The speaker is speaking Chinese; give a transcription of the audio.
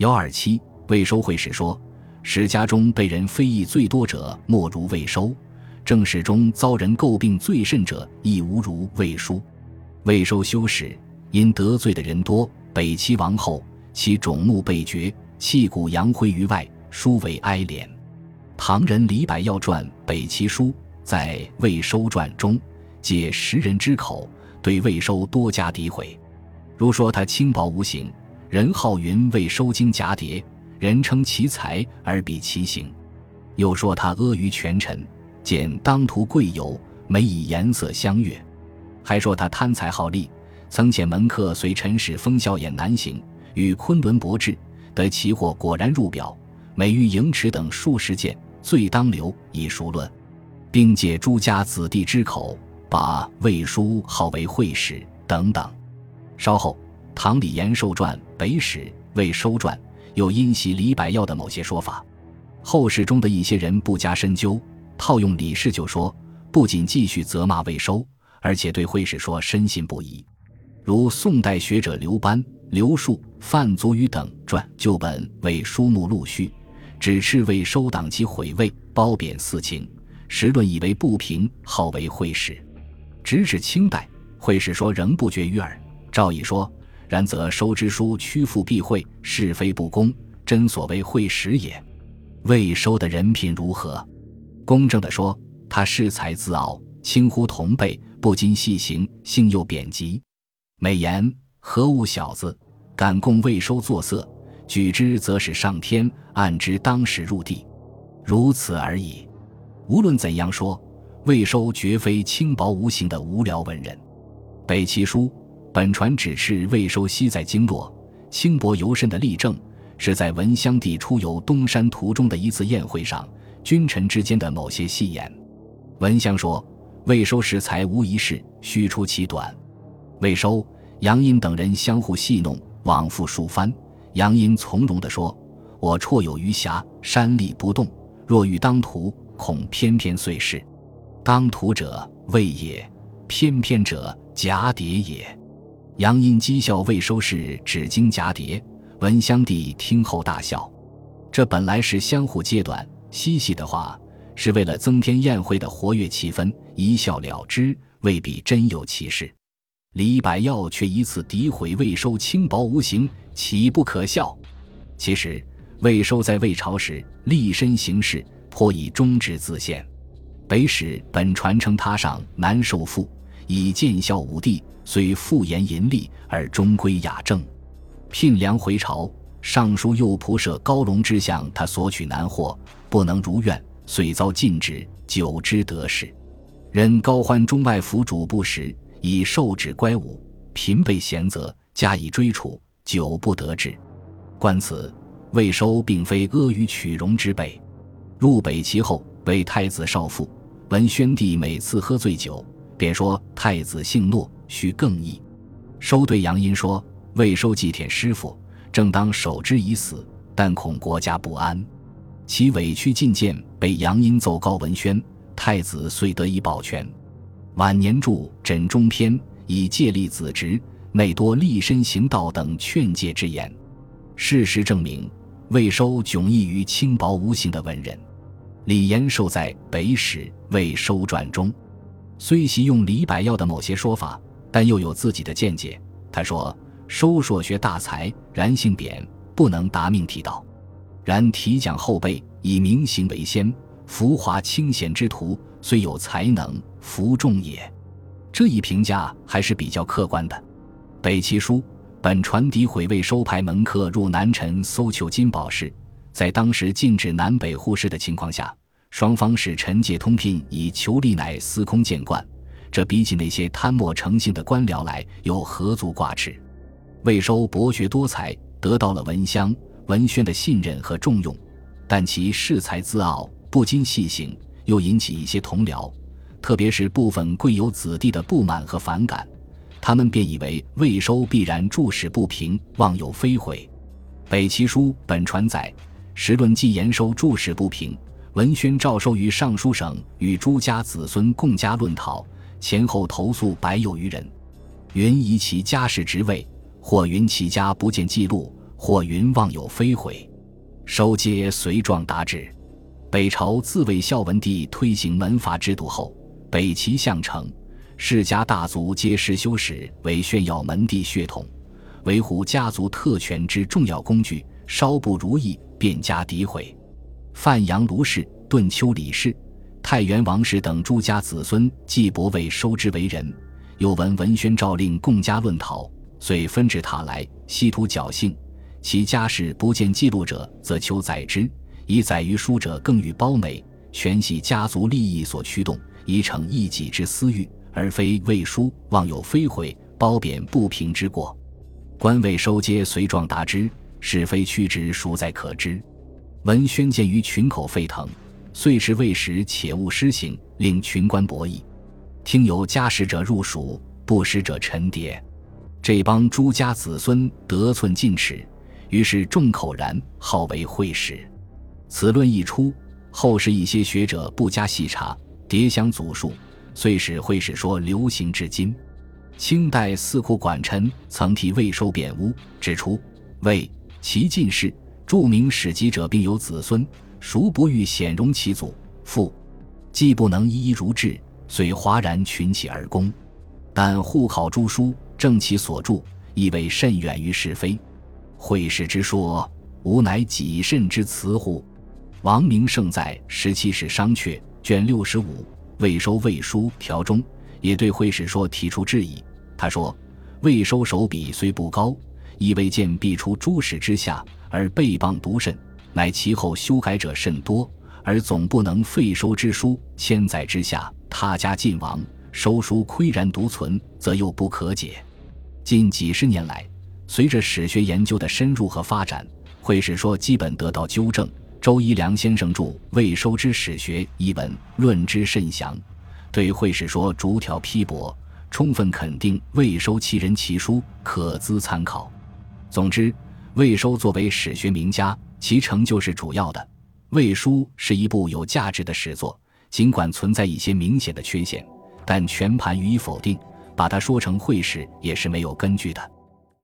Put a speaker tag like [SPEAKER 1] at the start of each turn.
[SPEAKER 1] 幺二七未收会史说，史家中被人非议最多者，莫如未收；正史中遭人诟病最甚者，亦无如魏书。未收修史，因得罪的人多。北齐亡后，其种目被绝，弃骨扬灰于外，殊为哀怜。唐人李百药传《北齐书》在《魏收传》中，借时人之口，对魏收多加诋毁。如说他轻薄无形，人号云为收经蛱蝶，人称其才而比其行；又说他阿谀权臣，见当涂贵油，每以颜色相悦；还说他贪财好利。曾遣门客随陈氏封孝衍南行，与昆仑博志，得其货果然入表，每遇盈尺等数十件，罪当留以赎论，并借诸家子弟之口，把魏书号为会史等等。稍后，唐李延寿传、北史、魏收传又因袭李百药的某些说法，后世中的一些人不加深究，套用李氏就说，不仅继续责骂魏收，而且对会史说深信不疑。如宋代学者刘班、刘树、范祖禹等传旧本为书目录序，只斥未收党其毁位，褒贬四情，实论以为不平，号为会史。直至清代，会史说仍不绝于耳。赵乙说：“然则收之书屈服避讳，是非不公，真所谓会史也。”未收的人品如何？公正的说，他恃才自傲，轻忽同辈，不禁细行，性又贬极。美言何物小子，敢供未收作色，举之则使上天，按之当时入地，如此而已。无论怎样说，未收绝非轻薄无形的无聊文人。北齐书本传指斥未收昔在经络，轻薄尤甚的例证，是在文襄帝出游东山途中的一次宴会上，君臣之间的某些戏言。文襄说，未收拾才无一事，须出其短。未收、杨殷等人相互戏弄，往复数番。杨殷从容地说：“我绰有余暇，山立不动。若欲当涂，恐翩翩碎事。当涂者，魏也；翩翩者，蛱蝶也。”杨殷讥笑未收是只经蛱蝶，文襄帝听后大笑。这本来是相互揭短嬉戏的话，是为了增添宴会的活跃气氛，一笑了之，未必真有其事。李百药却以此诋毁魏收轻薄无形，岂不可笑？其实魏收在魏朝时立身行事颇以忠直自现。北史本传称他上南受父，以见孝武帝，虽复言淫厉，而终归雅正。聘梁回朝，尚书右仆射高隆之向他索取南货，不能如愿，遂遭禁止，久之得势。任高欢中外府主簿时。以受指乖武，贫被贤责，加以追处，久不得志。观此，魏收并非阿谀取容之辈。入北齐后，为太子少傅。文宣帝每次喝醉酒，便说太子姓诺，须更易。收对杨殷说：“魏收祭舔师傅，正当守之以死，但恐国家不安。”其委屈进谏，被杨殷奏告文宣，太子遂得以保全。晚年著《枕中篇》，以借立子侄，内多立身行道等劝诫之言。事实证明，魏收迥异于轻薄无形的文人。李延寿在《北史魏收传》中，虽习用李百药的某些说法，但又有自己的见解。他说：“收硕学大才，然性贬，不能达命体道。然提讲后辈，以明行为先，浮华清闲之徒。”虽有才能，服众也。这一评价还是比较客观的。北齐书本传诋毁魏收派门客入南陈搜求金宝石，在当时禁止南北互市的情况下，双方使臣借通聘以求利，乃司空见惯。这比起那些贪墨成性的官僚来，又何足挂齿？魏收博学多才，得到了文襄、文宣的信任和重用，但其恃才自傲，不经细行。又引起一些同僚，特别是部分贵有子弟的不满和反感，他们便以为魏收必然注史不平，妄有非毁。北齐书本传载，时论既言收注史不平，文宣诏收于尚书省，与诸家子孙共加论讨，前后投诉百有余人，云疑其家世职位，或云其家不见记录，或云望有非毁。收皆随状达之。北朝自魏孝文帝推行门阀制度后，北齐相城世家大族皆视修史为炫耀门第血统、维护家族特权之重要工具，稍不如意便加诋毁。范阳卢氏、顿丘李氏、太原王氏等诸家子孙既不为收之为人，又闻文宣诏令共家论讨，遂分至塔来，稀图侥幸。其家事不见记录者，则求载之。以载于书者更与褒美，全系家族利益所驱动，以逞一己之私欲，而非魏书妄有非毁、褒贬不平之过。官位收皆随状达之，是非曲直孰在可知？文宣见于群口沸腾，遂是未时，且勿施行，令群官博弈。听有家使者入蜀，不使者沉跌。这帮朱家子孙得寸进尺，于是众口然，号为会使。此论一出，后世一些学者不加细查，迭相祖述，遂使会史说流行至今。清代四库管臣曾替魏收贬污，指出魏其进士著名史籍者，并有子孙，孰不欲显荣其祖父？既不能一一如制，遂哗然群起而攻。但户考诸书，正其所著，亦未甚远于是非。会史之说，吾乃己甚之辞乎？王明胜在《十七史商榷》卷六十五未收魏书条中，也对会史说提出质疑。他说：“魏收手笔虽不高，亦未见必出诸史之下而背谤独甚，乃其后修改者甚多，而总不能废收之书千载之下，他家尽亡，收书岿然独存，则又不可解。近几十年来，随着史学研究的深入和发展，会史说基本得到纠正。”周一良先生著《未收之史学》一文，论之甚详，对会史说逐条批驳，充分肯定未收其人其书，可资参考。总之，魏收作为史学名家，其成就是主要的。魏书是一部有价值的史作，尽管存在一些明显的缺陷，但全盘予以否定，把它说成会史也是没有根据的。